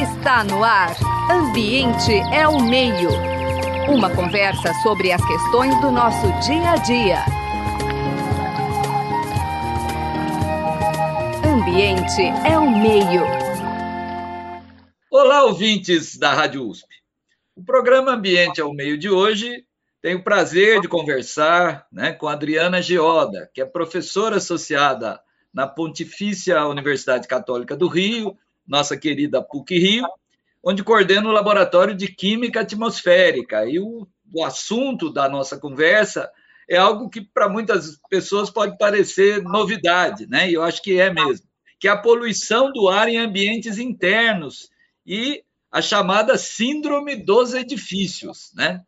Está no ar. Ambiente é o meio. Uma conversa sobre as questões do nosso dia a dia. Ambiente é o meio. Olá, ouvintes da Rádio USP. O programa Ambiente é o Meio de hoje tem o prazer de conversar né, com a Adriana Geoda, que é professora associada na Pontifícia Universidade Católica do Rio, nossa querida PUC Rio, onde coordena o Laboratório de Química Atmosférica. E o, o assunto da nossa conversa é algo que para muitas pessoas pode parecer novidade, né? E eu acho que é mesmo, que é a poluição do ar em ambientes internos e a chamada síndrome dos edifícios, né?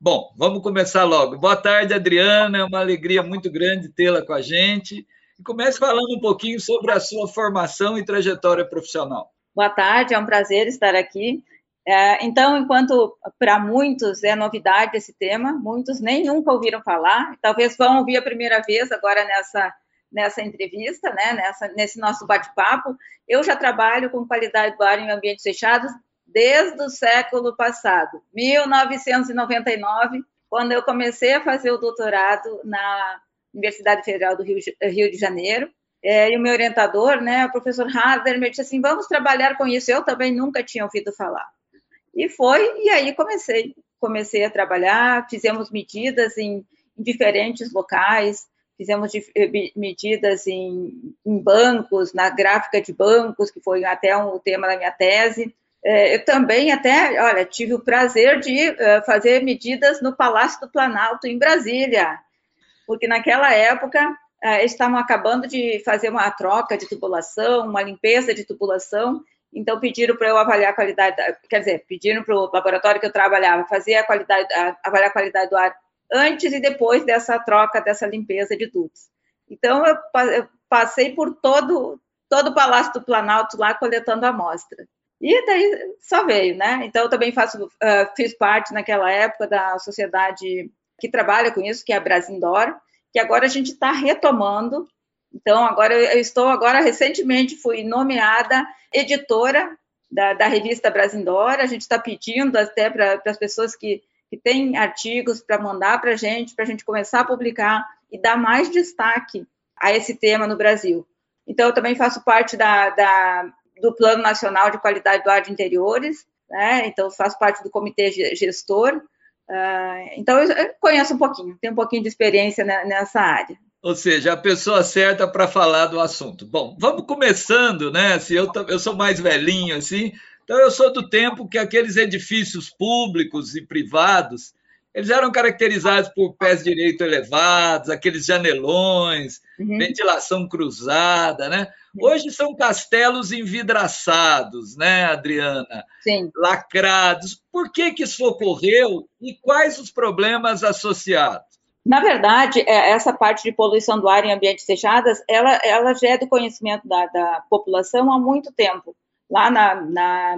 Bom, vamos começar logo. Boa tarde, Adriana. É uma alegria muito grande tê-la com a gente. E comece falando um pouquinho sobre a sua formação e trajetória profissional. Boa tarde, é um prazer estar aqui. É, então, enquanto para muitos é novidade esse tema, muitos nem nunca ouviram falar, talvez vão ouvir a primeira vez agora nessa, nessa entrevista, né, nessa, nesse nosso bate-papo. Eu já trabalho com qualidade do ar em ambientes fechados desde o século passado, 1999, quando eu comecei a fazer o doutorado na Universidade Federal do Rio, Rio de Janeiro. É, e o meu orientador, né, o professor Harder, me disse assim: vamos trabalhar com isso. Eu também nunca tinha ouvido falar. E foi, e aí comecei. Comecei a trabalhar, fizemos medidas em, em diferentes locais, fizemos eh, medidas em, em, bancos, na gráfica de bancos, que foi até um, o tema da minha tese. É, eu também até, olha, tive o prazer de uh, fazer medidas no Palácio do Planalto, em Brasília porque naquela época eh, estavam acabando de fazer uma troca de tubulação, uma limpeza de tubulação, então pediram para eu avaliar a qualidade, quer dizer, pediram para o laboratório que eu trabalhava fazer a qualidade, avaliar a qualidade do ar antes e depois dessa troca, dessa limpeza de tubos. Então eu passei por todo todo o Palácio do Planalto lá coletando amostra. E daí só veio, né? Então eu também faço, uh, fiz parte naquela época da sociedade que trabalha com isso, que é a Brasindor, que agora a gente está retomando. Então, agora eu estou agora recentemente fui nomeada editora da, da revista Brasindor. A gente está pedindo até para as pessoas que, que têm artigos para mandar para a gente, para a gente começar a publicar e dar mais destaque a esse tema no Brasil. Então, eu também faço parte da, da do Plano Nacional de Qualidade do Ar de Interiores, né? então faço parte do comitê gestor Uh, então, eu conheço um pouquinho, tenho um pouquinho de experiência nessa área. Ou seja, a pessoa certa para falar do assunto. Bom, vamos começando, né? Se eu, eu sou mais velhinho, assim, então eu sou do tempo que aqueles edifícios públicos e privados eles eram caracterizados por pés direito elevados, aqueles janelões, uhum. ventilação cruzada, né? Hoje são castelos envidraçados, né, Adriana? Sim. Lacrados. Por que, que isso ocorreu e quais os problemas associados? Na verdade, é, essa parte de poluição do ar em ambientes fechados, ela, ela já é do conhecimento da, da população há muito tempo. Lá na, na,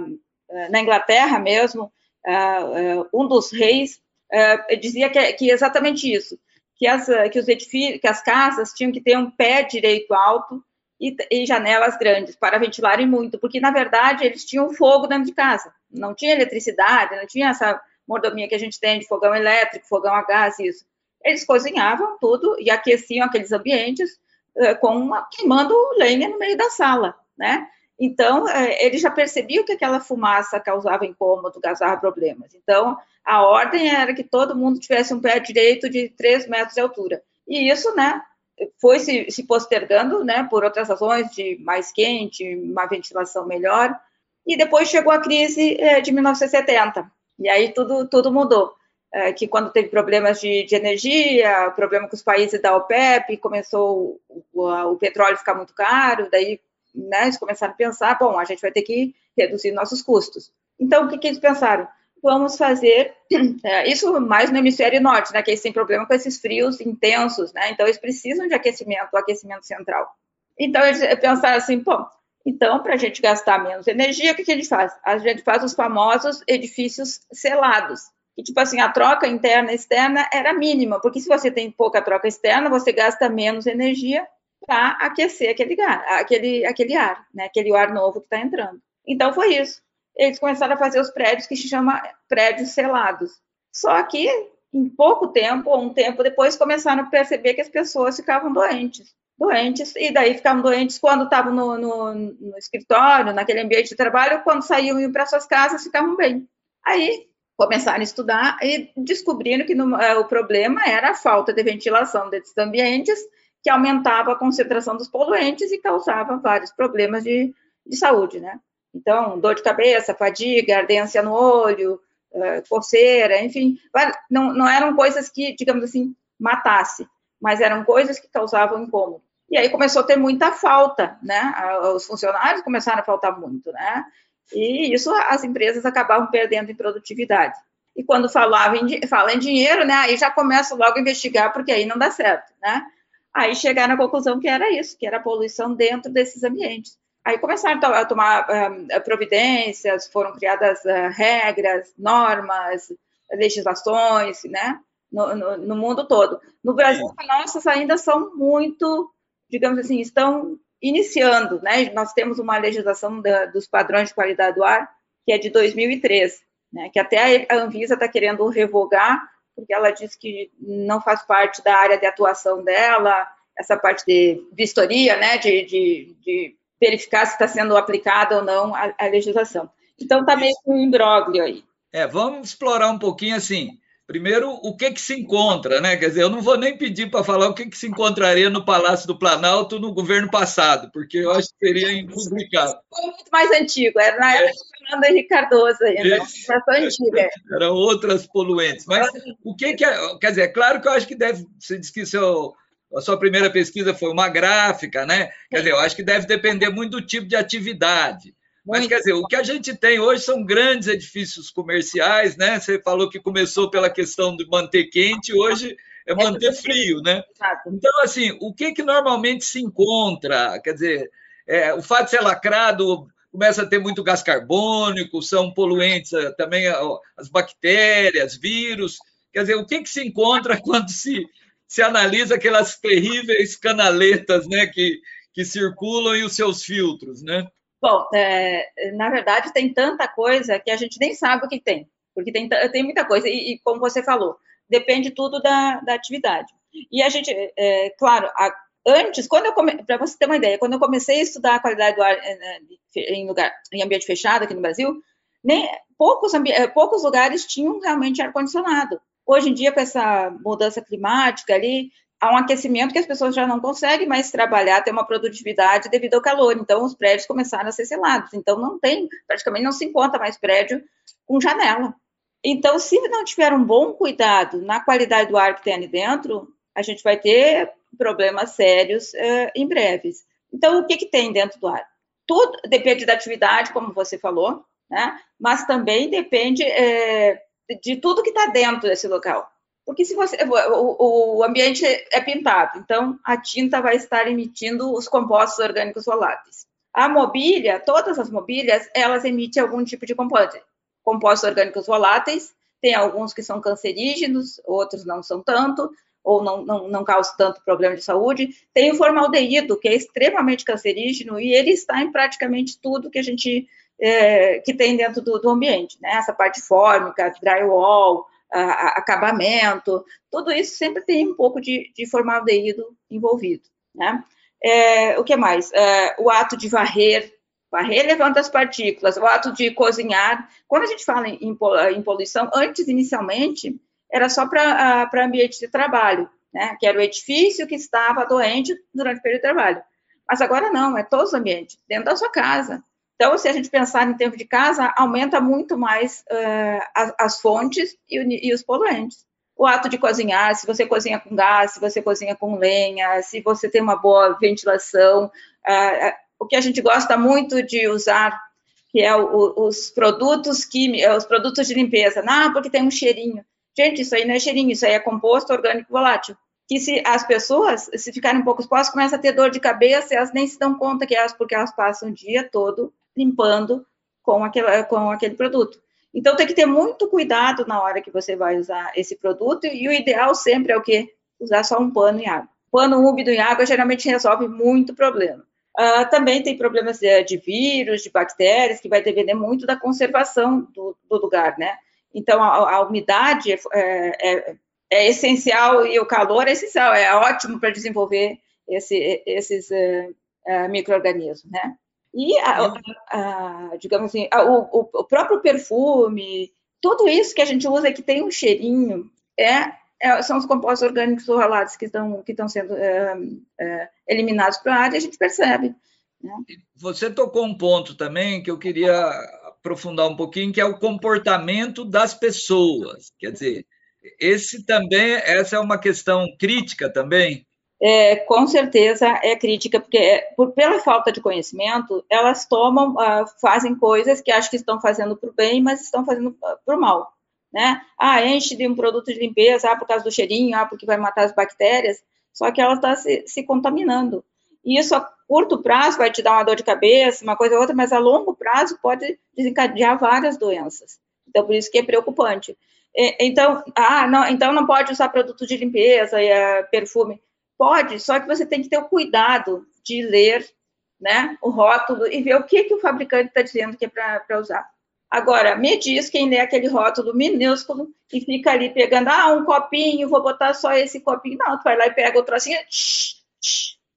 na Inglaterra mesmo, uh, uh, um dos reis uh, dizia que, que exatamente isso, que as, que os edifícios, que as casas tinham que ter um pé direito alto e, e, janelas grandes para ventilarem muito, porque na verdade eles tinham fogo dentro de casa, não tinha eletricidade, não tinha essa mordomia que a gente tem de fogão elétrico, fogão a gás, isso. Eles cozinhavam tudo e aqueciam aqueles ambientes uh, com uma, queimando lenha no meio da sala, né? Então, é, ele já percebia que aquela fumaça causava incômodo, causava problemas. Então, a ordem era que todo mundo tivesse um pé direito de 3 metros de altura. E isso, né, foi se, se postergando, né, por outras razões, de mais quente, uma ventilação melhor. E depois chegou a crise é, de 1970. E aí tudo, tudo mudou. É, que quando teve problemas de, de, energia, problema com os países da OPEP, começou o, o, o petróleo ficar muito caro, daí né, eles começaram a pensar, bom, a gente vai ter que reduzir nossos custos. Então, o que, que eles pensaram? Vamos fazer é, isso mais no hemisfério norte, né, que eles têm problema com esses frios intensos, né, então eles precisam de aquecimento, aquecimento central. Então, eles pensaram assim, bom, então, para a gente gastar menos energia, o que, que a gente faz? A gente faz os famosos edifícios selados. E, tipo assim, a troca interna e externa era mínima, porque se você tem pouca troca externa, você gasta menos energia para aquecer aquele, ar, aquele, aquele ar, né? aquele ar novo que está entrando. Então foi isso. eles começaram a fazer os prédios que se chama prédios selados. Só que, em pouco tempo, ou um tempo depois, começaram a perceber que as pessoas ficavam doentes. Doentes, e daí ficavam doentes quando estavam no, no, no escritório, naquele ambiente de trabalho, quando saíam e iam para suas casas, ficavam bem. Aí começaram a estudar e descobriram que no, é, o problema era a falta de ventilação desses ambientes, que aumentava a concentração dos poluentes e causava vários problemas de, de saúde, né? Então, dor de cabeça, fadiga, ardência no olho, uh, coceira, enfim, não, não eram coisas que, digamos assim, matasse, mas eram coisas que causavam incômodo. E aí começou a ter muita falta, né? Os funcionários começaram a faltar muito, né? E isso as empresas acabavam perdendo em produtividade. E quando falava em, fala em dinheiro, né, aí já começa logo a investigar, porque aí não dá certo, né? Aí chegaram à conclusão que era isso, que era poluição dentro desses ambientes. Aí começaram a tomar uh, providências, foram criadas uh, regras, normas, legislações, né? No, no, no, mundo todo. No Brasil, nossas ainda são muito, digamos assim, estão iniciando, né? Nós temos uma legislação da, dos padrões de qualidade do ar que é de 2003, né? Que até a Anvisa está querendo revogar porque ela diz que não faz parte da área de atuação dela, essa parte de vistoria, né? De, de, de verificar se está sendo aplicada ou não a, a legislação. Então está meio com um imbróglio aí. É, vamos explorar um pouquinho assim Primeiro, o que que se encontra, né? Quer dizer, eu não vou nem pedir para falar o que que se encontraria no Palácio do Planalto no governo passado, porque eu acho que seria impublicável. Foi muito mais antigo, era na época é. Fernando Henrique Cardoso ainda, uma antiga. Eram outras poluentes. Mas o que que é, quer dizer, é claro que eu acho que deve, você disse que seu, a sua primeira pesquisa foi uma gráfica, né? Quer dizer, eu acho que deve depender muito do tipo de atividade. Mas, quer dizer, o que a gente tem hoje são grandes edifícios comerciais, né? Você falou que começou pela questão de manter quente, hoje é manter frio, né? Então, assim, o que, que normalmente se encontra? Quer dizer, é, o fato de ser lacrado começa a ter muito gás carbônico, são poluentes eh, também as bactérias, vírus. Quer dizer, o que, que se encontra quando se, se analisa aquelas terríveis canaletas né, que, que circulam e os seus filtros, né? Bom, é, na verdade, tem tanta coisa que a gente nem sabe o que tem, porque tem, tem muita coisa, e, e como você falou, depende tudo da, da atividade. E a gente, é, claro, a, antes, quando eu para você ter uma ideia, quando eu comecei a estudar a qualidade do ar é, né, em, lugar, em ambiente fechado aqui no Brasil, nem poucos, é, poucos lugares tinham realmente ar condicionado. Hoje em dia, com essa mudança climática ali, há um aquecimento que as pessoas já não conseguem mais trabalhar, ter uma produtividade devido ao calor. Então, os prédios começaram a ser selados. Então, não tem, praticamente não se encontra mais prédio com janela. Então, se não tiver um bom cuidado na qualidade do ar que tem ali dentro, a gente vai ter problemas sérios uh, em breves. Então, o que, que tem dentro do ar? Tudo depende da atividade, como você falou, né? mas também depende é, de tudo que está dentro desse local. Porque se você o, o ambiente é pintado, então a tinta vai estar emitindo os compostos orgânicos voláteis. A mobília, todas as mobílias, elas emitem algum tipo de composto, compostos orgânicos voláteis. Tem alguns que são cancerígenos, outros não são tanto, ou não, não, não causam tanto problema de saúde. Tem o formaldeído, que é extremamente cancerígeno, e ele está em praticamente tudo que a gente é, que tem dentro do, do ambiente, né? Essa parte fórmica, drywall, acabamento, tudo isso sempre tem um pouco de, de formaldeído envolvido, né? É, o que mais? É, o ato de varrer, varrer levanta as partículas, o ato de cozinhar. Quando a gente fala em, em poluição, antes, inicialmente, era só para ambiente de trabalho, né? Que era o edifício que estava doente durante o período de trabalho. Mas agora não, é todos os ambientes, dentro da sua casa, então, se a gente pensar em tempo de casa, aumenta muito mais uh, as, as, fontes e, e, os poluentes. O ato de cozinhar, se você cozinha com gás, se você cozinha com lenha, se você tem uma boa ventilação, uh, o que a gente gosta muito de usar, que é o, os produtos químicos, os produtos de limpeza, não, porque tem um cheirinho. Gente, isso aí não é cheirinho, isso aí é composto orgânico volátil que se as pessoas, se ficarem um pouco expostas, começam a ter dor de cabeça e elas nem se dão conta que elas, porque elas passam o dia todo limpando com aquele, com aquele produto. Então, tem que ter muito cuidado na hora que você vai usar esse produto, e o ideal sempre é o quê? Usar só um pano e água. Pano úmido e água geralmente resolve muito problema. Uh, também tem problemas de, de, vírus, de bactérias, que vai depender muito da conservação do, do lugar, né? Então, a, a umidade é, é, é, essencial e o calor é essencial, é ótimo para desenvolver esse, esses uh, uh, micro-organismos, né? E, a, a, digamos assim, o, o, próprio perfume, tudo isso que a gente usa que tem um cheirinho, é, é são os compostos orgânicos rolados que estão, que estão sendo é, é, eliminados para a área, a gente percebe. Né? Você tocou um ponto também que eu queria aprofundar um pouquinho, que é o comportamento das pessoas. Quer dizer, esse também, essa é uma questão crítica também, é, com certeza é crítica, porque é, por, pela falta de conhecimento, elas tomam, uh, fazem coisas que acham que estão fazendo para o bem, mas estão fazendo uh, para o mal. Né? Ah, enche de um produto de limpeza, ah, por causa do cheirinho, ah, porque vai matar as bactérias, só que ela está se, se, contaminando. E isso a curto prazo vai te dar uma dor de cabeça, uma coisa ou outra, mas a longo prazo pode desencadear várias doenças. Então, por isso que é preocupante. Então, ah, não, então não pode usar produto de limpeza e uh, perfume. Pode, só que você tem que ter o cuidado de ler né, o rótulo e ver o que, que o fabricante está dizendo que é para usar. Agora, me diz quem lê aquele rótulo minúsculo e fica ali pegando, ah, um copinho, vou botar só esse copinho. Não, tu vai lá e pega o trocinho,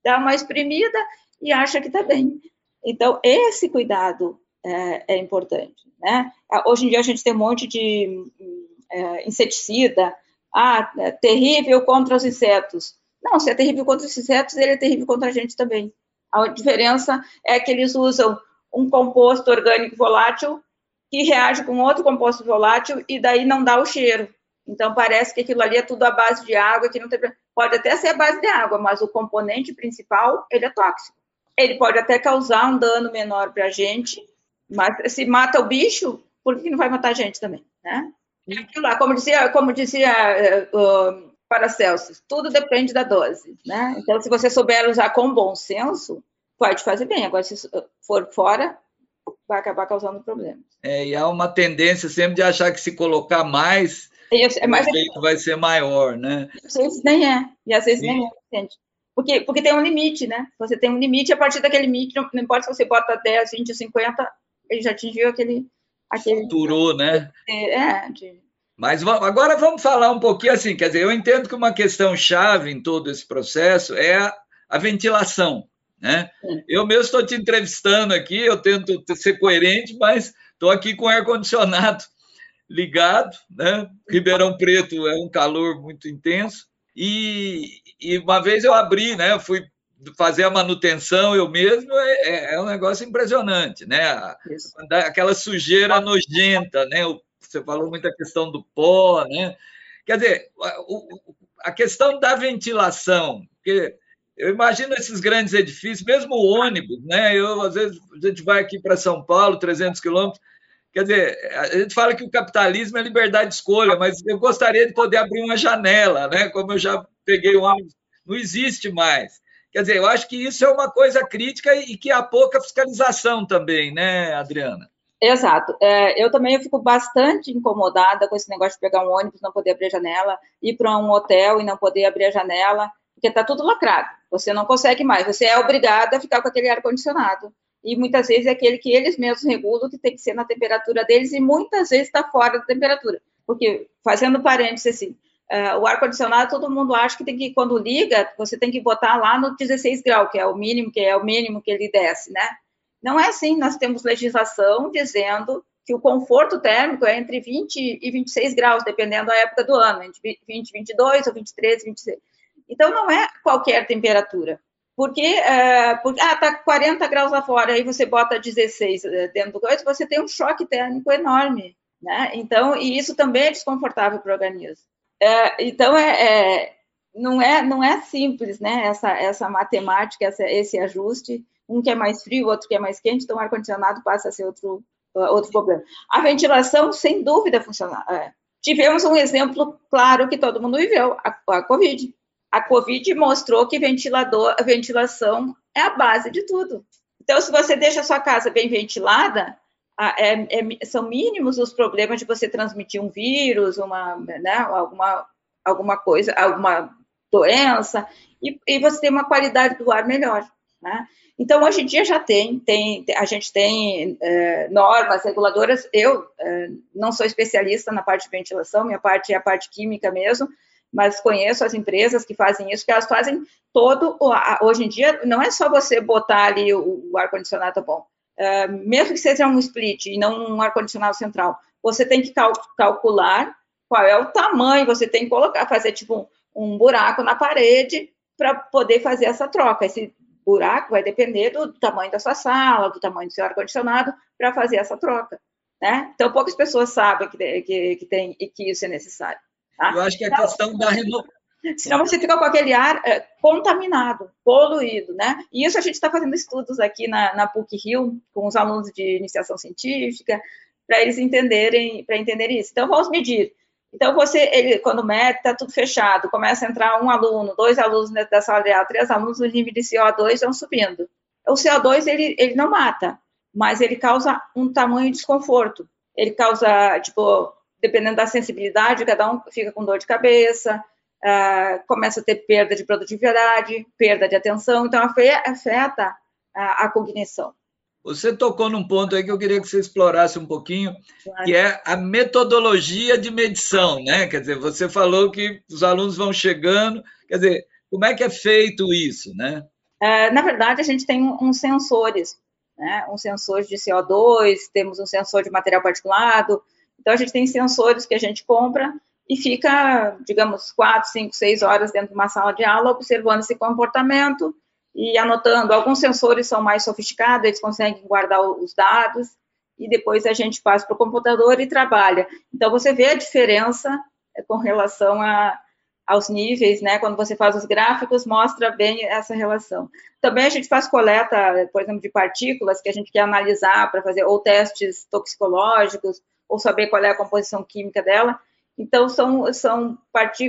dá uma espremida e acha que está bem. Então, esse cuidado é, é, importante. Né? Hoje em dia a gente tem um monte de é, inseticida, ah, é terrível contra os insetos. Não, se é terrível contra os insetos, ele é terrível contra a gente também. A diferença é que eles usam um composto orgânico volátil que reage com outro composto volátil e daí não dá o cheiro. Então parece que aquilo ali é tudo à base de água, que não tem pode até ser a base de água, mas o componente principal ele é tóxico. Ele pode até causar um dano menor para a gente, mas se mata o bicho, por que não vai matar a gente também, né? lá, como dizia, como dizia uh, Paracelsus, tudo depende da dose, né? Então, se você souber usar com bom senso, pode fazer bem. Agora, se for fora, vai acabar causando problemas. É, e há uma tendência sempre de achar que se colocar mais, é mais o efeito vai ser maior, né? Às vezes nem é, e às vezes Sim. nem é, Porque, porque tem um limite, né? Você tem um limite, a partir daquele limite, não, não importa se você bota 10, 20, 50, ele já atingiu aquele... aquele Saturou, né? É, de mas agora vamos falar um pouquinho assim, quer dizer, eu entendo que uma questão chave em todo esse processo é a, a ventilação, né? Eu mesmo estou te entrevistando aqui, eu tento ser coerente, mas estou aqui com o ar-condicionado ligado, né? Ribeirão Preto é um calor muito intenso, e, e uma vez eu abri, né? Eu fui fazer a manutenção eu mesmo, é, é, é um negócio impressionante, né? Aquela sujeira nojenta, né? O você falou muito a questão do pó, né? Quer dizer, a questão da ventilação, porque eu imagino esses grandes edifícios, mesmo o ônibus, né? Eu, às vezes, a gente vai aqui para São Paulo, 300 quilômetros, quer dizer, a gente fala que o capitalismo é liberdade de escolha, mas eu gostaria de poder abrir uma janela, né? Como eu já peguei o ônibus, não existe mais. Quer dizer, eu acho que isso é uma coisa crítica e que há pouca fiscalização também, né, Adriana? Exato. É, eu também fico bastante incomodada com esse negócio de pegar um ônibus, não poder abrir a janela, ir para um hotel e não poder abrir a janela, porque está tudo lacrado. Você não consegue mais. Você é obrigada a ficar com aquele ar-condicionado. E muitas vezes é aquele que eles mesmos regulam, que tem que ser na temperatura deles, e muitas vezes está fora da temperatura. Porque, fazendo parênteses assim, uh, o ar-condicionado, todo mundo acha que tem que, quando liga, você tem que botar lá no 16 graus, que é o mínimo, que é o mínimo que ele desce, né? Não é assim, nós temos legislação dizendo que o conforto térmico é entre 20 e 26 graus, dependendo da época do ano, entre 20 22 ou 23, 26. Então, não é qualquer temperatura. Porque, é, porque ah, tá 40 graus lá fora, aí você bota 16 é, dentro do coisa, você tem um choque térmico enorme, né? Então, e isso também é desconfortável para o organismo. É, então, é, é, não, é, não é simples, né? Essa, essa matemática, essa, esse ajuste um que é mais frio, outro que é mais quente, então o ar-condicionado passa a ser outro, uh, outro problema. A ventilação, sem dúvida, funciona. É. Tivemos um exemplo claro que todo mundo viveu, a, a Covid. A Covid mostrou que ventilador, a ventilação é a base de tudo. Então, se você deixa a sua casa bem ventilada, é, é, são mínimos os problemas de você transmitir um vírus, uma, né, alguma, alguma coisa, alguma doença, e, e você tem uma qualidade do ar melhor. Né? Então, hoje em dia já tem, tem a gente tem é, normas reguladoras. Eu é, não sou especialista na parte de ventilação, minha parte é a parte química mesmo, mas conheço as empresas que fazem isso, que elas fazem todo. Hoje em dia, não é só você botar ali o, o ar-condicionado bom. É, mesmo que seja um split e não um ar-condicionado central, você tem que cal calcular qual é o tamanho, você tem que colocar, fazer tipo um, um buraco na parede para poder fazer essa troca. Esse buraco vai depender do, do tamanho da sua sala, do tamanho do seu ar-condicionado, para fazer essa troca. Né? Então, poucas pessoas sabem que, que, que, tem e que isso é necessário. Tá? Eu acho que a então, questão da renovação. Senão você fica com aquele ar é, contaminado, poluído, né? E isso a gente está fazendo estudos aqui na, na PUC-Rio, com os alunos de iniciação científica, para eles entenderem, para entender isso. Então, vamos medir então, você, ele, quando mete, está tudo fechado, começa a entrar um aluno, dois alunos dentro da sala de aula, três alunos, o nível de CO2 vão subindo. O CO2, ele, ele não mata, mas ele causa um tamanho de desconforto. Ele causa, tipo, dependendo da sensibilidade, cada um fica com dor de cabeça, uh, começa a ter perda de produtividade, perda de atenção, então afeta a, a cognição. Você tocou num ponto aí que eu queria que você explorasse um pouquinho, que é a metodologia de medição, né? Quer dizer, você falou que os alunos vão chegando, quer dizer, como é que é feito isso, né? É, na verdade, a gente tem uns sensores, né? Um sensor de CO2, temos um sensor de material particulado, então a gente tem sensores que a gente compra e fica, digamos, quatro, cinco, seis horas dentro de uma sala de aula observando esse comportamento e anotando. Alguns sensores são mais sofisticados, eles conseguem guardar os dados e depois a gente passa para o computador e trabalha. Então, você vê a diferença é, com relação a, aos níveis, né? Quando você faz os gráficos, mostra bem essa relação. Também a gente faz coleta, por exemplo, de partículas que a gente quer analisar para fazer ou testes toxicológicos ou saber qual é a composição química dela. Então, são, são,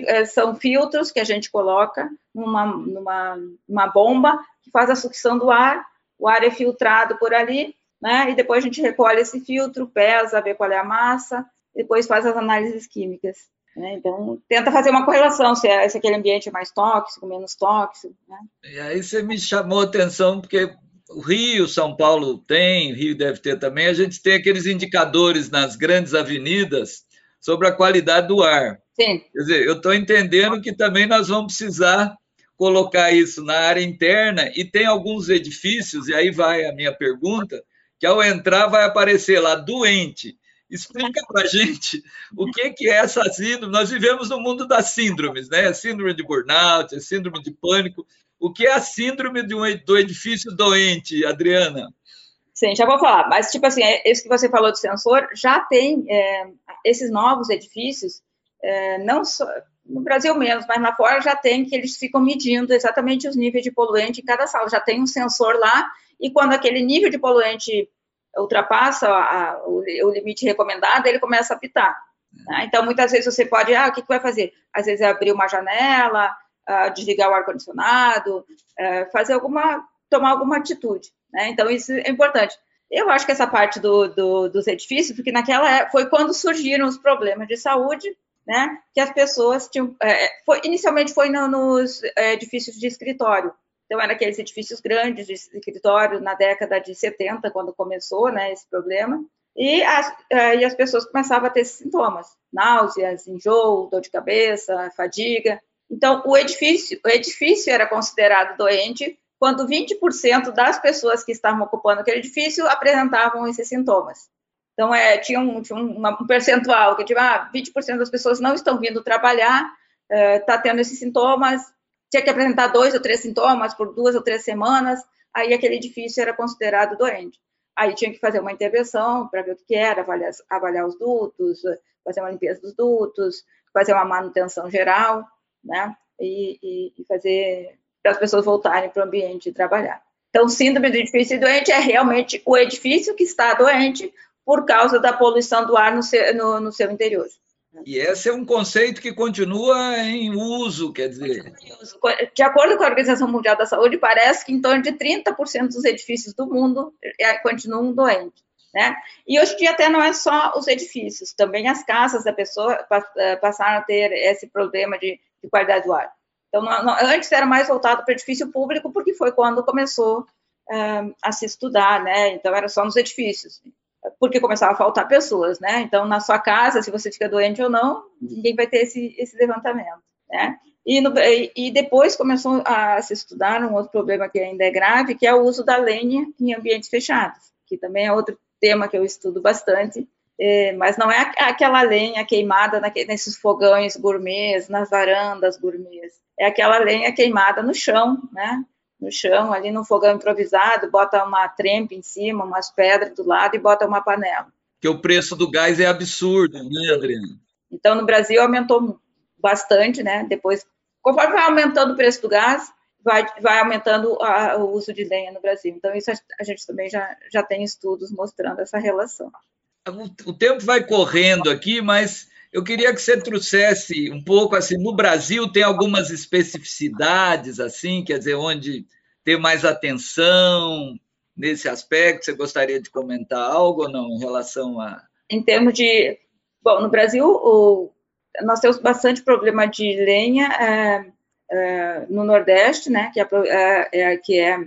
eh, são filtros que a gente coloca numa, numa, numa bomba que faz a sucção do ar, o ar é filtrado por ali, né? E depois a gente recolhe esse filtro, pesa, vê qual é a massa, depois faz as análises químicas. Né? Então, tenta fazer uma correlação, se, é, se aquele ambiente é mais tóxico, menos tóxico. Né? E aí você me chamou a atenção, porque o Rio, São Paulo tem, Rio deve ter também, a gente tem aqueles indicadores nas grandes avenidas sobre a qualidade do ar. Sim. Quer dizer, eu estou entendendo que também nós vamos precisar colocar isso na área interna e tem alguns edifícios, e aí vai a minha pergunta, que ao entrar vai aparecer lá doente. Explica para a gente o que, que é essa síndrome. Nós vivemos no mundo das síndromes, né? Síndrome de burnout, síndrome de pânico. O que é a síndrome de um, do edifício doente, Adriana? Sim, já vou falar. Mas, tipo assim, isso que você falou do sensor, já tem é, esses novos edifícios, é, não só no Brasil menos, mas lá fora já tem que eles ficam medindo exatamente os níveis de poluente em cada sala. Já tem um sensor lá, e quando aquele nível de poluente ultrapassa a, o, o, limite recomendado, ele começa a apitar. Né? Então, muitas vezes você pode, ah, o que, que vai fazer? Às vezes é abrir uma janela, uh, desligar o ar-condicionado, uh, fazer alguma, tomar alguma atitude. Né? Então, isso é importante. Eu acho que essa parte do, do, dos edifícios, porque naquela época foi quando surgiram os problemas de saúde, né? Que as pessoas tinham. É, foi, inicialmente foi no, nos é, edifícios de escritório. Então, eram aqueles edifícios grandes de escritório na década de 70, quando começou né, esse problema. E as, é, e as pessoas começavam a ter sintomas: náuseas, enjoo, dor de cabeça, fadiga. Então, o edifício, o edifício era considerado doente quando 20% das pessoas que estavam ocupando aquele edifício apresentavam esses sintomas. Então, é, tinha, um, tinha um, um percentual que, tipo, ah, 20% das pessoas não estão vindo trabalhar, está é, tendo esses sintomas, tinha que apresentar dois ou três sintomas por duas ou três semanas, aí aquele edifício era considerado doente. Aí tinha que fazer uma intervenção para ver o que era, avaliar, avaliar os dutos, fazer uma limpeza dos dutos, fazer uma manutenção geral, né? E, e, e fazer para as pessoas voltarem para o ambiente de trabalhar. Então, síndrome do edifício doente é realmente o edifício que está doente por causa da poluição do ar no seu, no, no seu interior. E esse é um conceito que continua em uso, quer dizer. De acordo com a Organização Mundial da Saúde, parece que em torno de 30% dos edifícios do mundo é, continuam doentes. Né? E hoje em dia até não é só os edifícios, também as casas da pessoa passaram a ter esse problema de, de qualidade do ar. Então, não, não, antes era mais voltado para edifício público, porque foi quando começou uh, a se estudar, né? Então, era só nos edifícios, porque começava a faltar pessoas, né? Então, na sua casa, se você fica doente ou não, ninguém vai ter esse, esse levantamento, né? E, no, e, depois começou a se estudar um outro problema que ainda é grave, que é o uso da lenha em ambientes fechados, que também é outro tema que eu estudo bastante, é, mas não é aquela lenha queimada nesses fogões gourmets, nas varandas gourmets, é aquela lenha queimada no chão, né? No chão, ali no fogão improvisado, bota uma trempe em cima, umas pedras do lado e bota uma panela. Que o preço do gás é absurdo, né, Adriana? Então, no Brasil aumentou bastante, né? Depois, conforme vai aumentando o preço do gás, vai, vai aumentando a, o uso de lenha no Brasil. Então, isso a, a gente também já, já tem estudos mostrando essa relação. O, tempo vai correndo aqui, mas eu queria que você trouxesse um pouco assim, no Brasil tem algumas especificidades assim, quer dizer, onde ter mais atenção nesse aspecto, você gostaria de comentar algo ou não em relação a Em termos de bom, no Brasil o nós temos bastante problema de lenha é, é, no Nordeste, né, que é, é, é, que é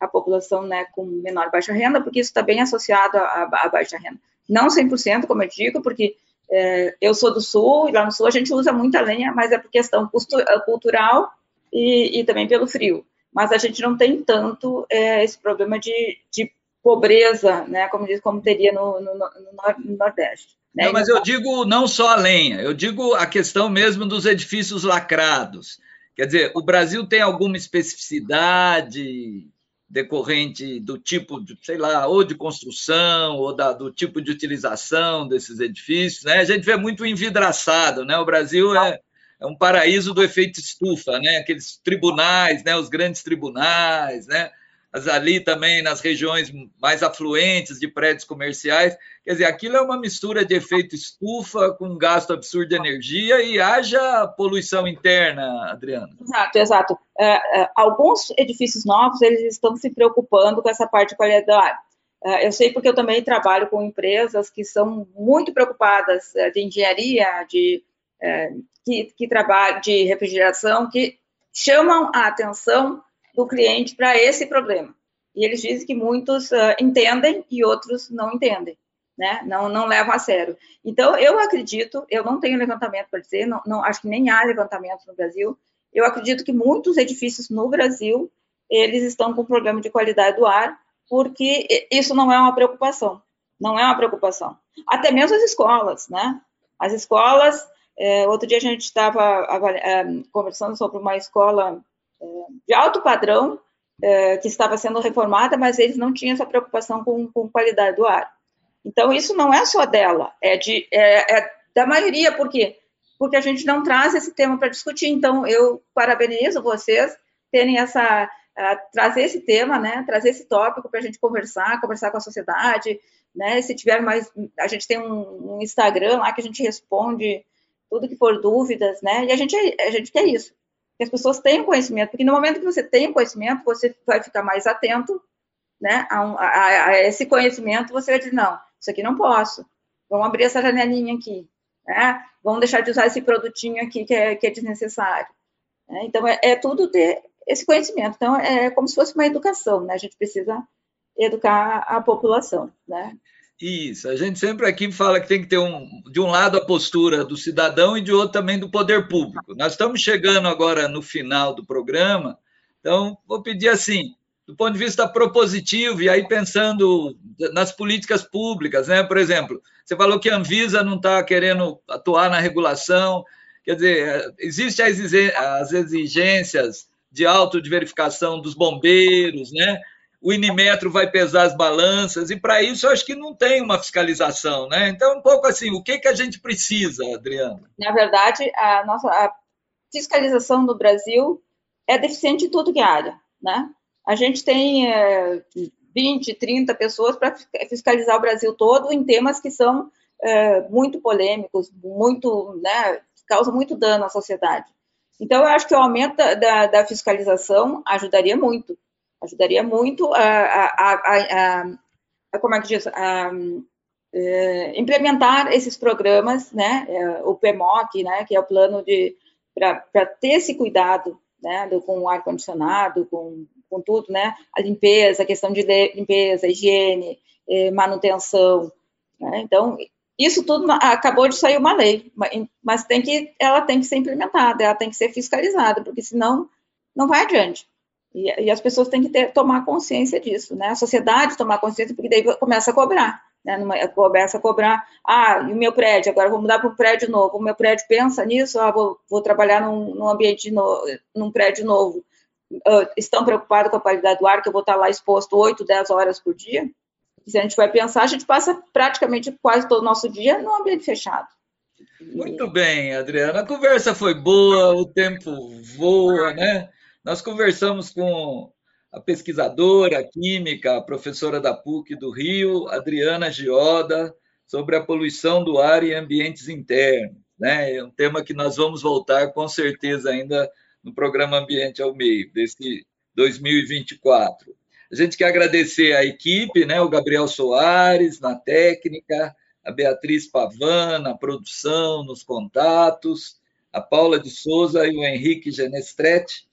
a população né, com menor baixa renda, porque isso está bem associado à, baixa renda. Não 100%, como eu digo, porque é, eu sou do Sul, e lá no Sul a gente usa muita lenha, mas é por questão é, cultural e, e também pelo frio. Mas a gente não tem tanto é, esse problema de, de pobreza, né, como, diz, como teria no, no, no Nordeste. Né? Não, mas eu digo não só a lenha, eu digo a questão mesmo dos edifícios lacrados. Quer dizer, o Brasil tem alguma especificidade decorrente do tipo, de, sei lá, ou de construção, ou da, do tipo de utilização desses edifícios, né? A gente vê muito envidraçado, né? O Brasil é, é um paraíso do efeito estufa, né? Aqueles tribunais, né? Os grandes tribunais, né? Mas ali também nas regiões mais afluentes de prédios comerciais. Quer dizer, aquilo é uma mistura de efeito estufa com gasto absurdo de energia e haja poluição interna, Adriana. Exato, exato. É, é, alguns edifícios novos, eles estão se preocupando com essa parte de qualidade do ar. É, eu sei porque eu também trabalho com empresas que são muito preocupadas de engenharia, de, que, que de refrigeração, que chamam a atenção do cliente para esse problema. E eles dizem que muitos uh, entendem e outros não entendem, né? Não, não levam a sério. Então, eu acredito, eu não tenho levantamento para dizer, não, não, acho que nem há levantamento no Brasil. Eu acredito que muitos edifícios no Brasil eles estão com problema de qualidade do ar, porque isso não é uma preocupação. Não é uma preocupação. Até mesmo as escolas, né? As escolas. É, outro dia a gente estava é, conversando sobre uma escola de alto padrão é, que estava sendo reformada, mas eles não tinham essa preocupação com, com qualidade do ar. Então, isso não é só dela, é, de, é, é da maioria, por quê? Porque a gente não traz esse tema para discutir. Então, eu parabenizo vocês terem essa, trazer esse tema, né, trazer esse tópico para a gente conversar, conversar com a sociedade, né, se tiver mais, a gente tem um, um, Instagram lá que a gente responde tudo que for dúvidas, né, e a gente, a gente quer isso, que as pessoas tenham conhecimento, porque no momento que você tem conhecimento, você vai ficar mais atento né, a, um, a, a esse conhecimento, você vai dizer, não, isso aqui não posso, vamos abrir essa janelinha aqui, né, vamos deixar de usar esse produtinho aqui que é, que é desnecessário. Né? Então, é, é, tudo ter esse conhecimento. Então, é como se fosse uma educação, né? A gente precisa educar a população, né? Isso, a gente sempre aqui fala que tem que ter um, de um lado a postura do cidadão e de outro também do poder público. Nós estamos chegando agora no final do programa, então vou pedir assim, do ponto de vista propositivo, e aí pensando nas políticas públicas, né? Por exemplo, você falou que a Anvisa não está querendo atuar na regulação, quer dizer, existem as exigências de auto de verificação dos bombeiros, né? O Inimetro vai pesar as balanças, e para isso eu acho que não tem uma fiscalização, né? Então, um pouco assim, o que, que a gente precisa, Adriana? Na verdade, a nossa a fiscalização no Brasil é deficiente em tudo que é área, né? A gente tem é, 20, 30 pessoas para fiscalizar o Brasil todo em temas que são é, muito polêmicos, muito, né, causam muito dano à sociedade. Então, eu acho que o aumento da, da fiscalização ajudaria muito ajudaria muito a, a, a, a como é que diz, a, é, implementar esses programas, né, é, o PMOC, né, que é o plano de para ter esse cuidado né, com ar-condicionado, com, com tudo, né, a limpeza, a questão de limpeza, higiene, eh, manutenção, né, então, isso tudo acabou de sair uma lei, mas tem que, ela tem que ser implementada, ela tem que ser fiscalizada, porque senão não vai adiante. E, e as pessoas têm que ter, tomar consciência disso, né? A sociedade tomar consciência, porque daí começa a cobrar, né? Numa, começa a cobrar, ah, e o meu prédio, agora vou mudar para um prédio novo, o meu prédio pensa nisso, ah, vou, vou trabalhar num, num ambiente, no, num prédio novo, uh, estão preocupados com a qualidade do ar, que eu vou estar lá exposto 8, 10 horas por dia? Se a gente vai pensar, a gente passa praticamente quase todo o nosso dia no ambiente fechado. Muito bem, Adriana. A conversa foi boa, o tempo voa, né? Nós conversamos com a pesquisadora a química, a professora da PUC do Rio, Adriana Gioda, sobre a poluição do ar e ambientes internos. Né? É um tema que nós vamos voltar com certeza ainda no programa Ambiente ao Meio, desse 2024. A gente quer agradecer a equipe, né? o Gabriel Soares na técnica, a Beatriz Pavan na produção, nos contatos, a Paula de Souza e o Henrique Genestretti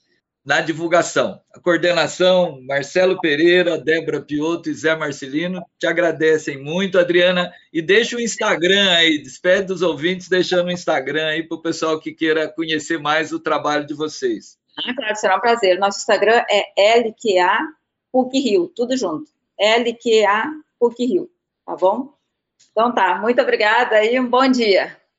na divulgação. A coordenação, Marcelo Pereira, Débora Piotto e Zé Marcelino, te agradecem muito, Adriana, e deixa o Instagram aí, despede dos ouvintes, deixando o Instagram aí para o pessoal que queira conhecer mais o trabalho de vocês. Ah, claro, será um prazer. Nosso Instagram é LQA PUC Rio, tudo junto. LQA PUC Rio, tá bom? Então tá, muito obrigada e um bom dia.